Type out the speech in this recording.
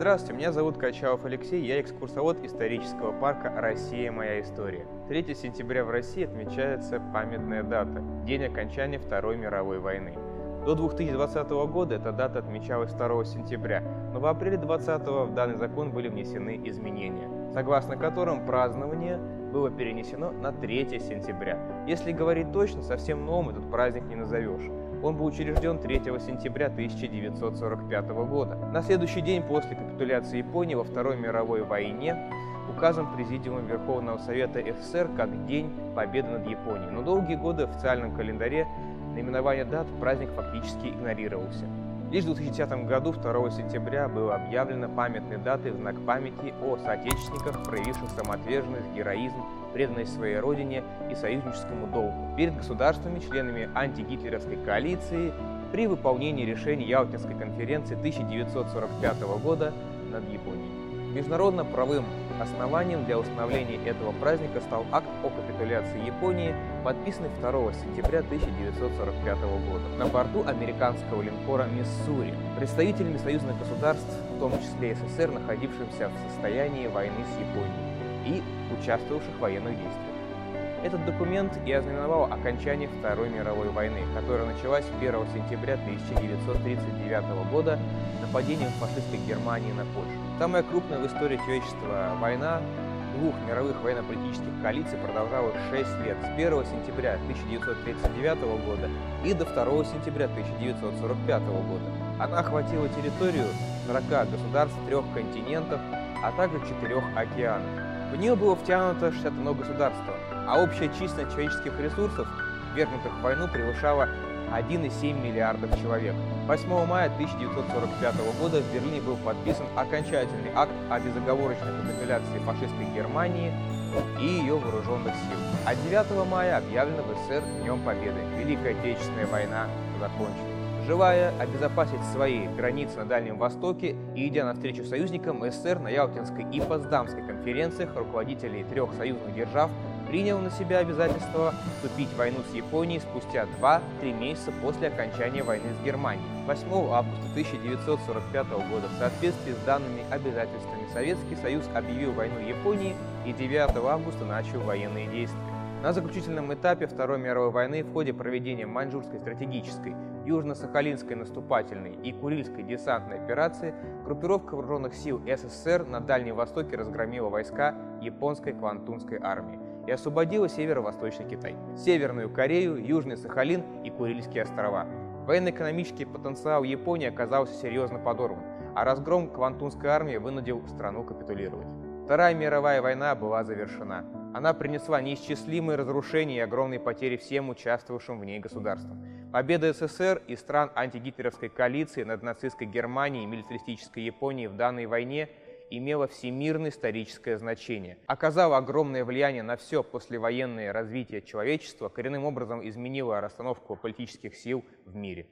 Здравствуйте, меня зовут Качалов Алексей, я экскурсовод исторического парка «Россия. Моя история». 3 сентября в России отмечается памятная дата – день окончания Второй мировой войны. До 2020 года эта дата отмечалась 2 сентября, но в апреле 2020 в данный закон были внесены изменения, согласно которым празднование было перенесено на 3 сентября. Если говорить точно, совсем новым этот праздник не назовешь. Он был учрежден 3 сентября 1945 года. На следующий день после капитуляции Японии во Второй мировой войне указан Президиумом Верховного Совета СССР как День Победы над Японией. Но долгие годы в официальном календаре наименование дат праздник фактически игнорировался. Лишь в 2010 году, 2 сентября, было объявлено памятной датой в знак памяти о соотечественниках, проявивших самоотверженность, героизм, преданность своей родине и союзническому долгу перед государствами, членами антигитлеровской коалиции при выполнении решений Ялтинской конференции 1945 года над Японией. Международно-правым основанием для установления этого праздника стал акт о капитуляции Японии, подписанный 2 сентября 1945 года на борту американского линкора «Миссури» представителями союзных государств, в том числе СССР, находившимся в состоянии войны с Японией и участвовавших в военных действиях. Этот документ и ознаменовал окончание Второй мировой войны, которая началась 1 сентября 1939 года нападением фашистской Германии на Польшу. Самая крупная в истории человечества война двух мировых военно-политических коалиций продолжалась 6 лет, с 1 сентября 1939 года и до 2 сентября 1945 года. Она охватила территорию 40 государств трех континентов, а также четырех океанов. В нее было втянуто 61 государство, а общая численность человеческих ресурсов, вергнутых в войну, превышала 1,7 миллиардов человек. 8 мая 1945 года в Берлине был подписан окончательный акт о безоговорочной капитуляции фашистской Германии и ее вооруженных сил. А 9 мая объявлено в СССР Днем Победы. Великая Отечественная война закончилась. Желая обезопасить свои границы на Дальнем Востоке и идя навстречу союзникам, СССР на Ялтинской и Потсдамской конференциях руководителей трех союзных держав принял на себя обязательство вступить в войну с Японией спустя 2-3 месяца после окончания войны с Германией. 8 августа 1945 года в соответствии с данными обязательствами Советский Союз объявил войну Японии и 9 августа начал военные действия. На заключительном этапе Второй мировой войны в ходе проведения Маньчжурской стратегической, Южно-Сахалинской наступательной и Курильской десантной операции группировка вооруженных сил СССР на Дальнем Востоке разгромила войска японской Квантунской армии и освободила северо-восточный Китай, Северную Корею, Южный Сахалин и Курильские острова. Военно-экономический потенциал Японии оказался серьезно подорван, а разгром Квантунской армии вынудил страну капитулировать. Вторая мировая война была завершена. Она принесла неисчислимые разрушения и огромные потери всем участвовавшим в ней государствам. Победа СССР и стран антигитлеровской коалиции над нацистской Германией и милитаристической Японией в данной войне имела всемирное историческое значение, оказала огромное влияние на все послевоенное развитие человечества, коренным образом изменила расстановку политических сил в мире.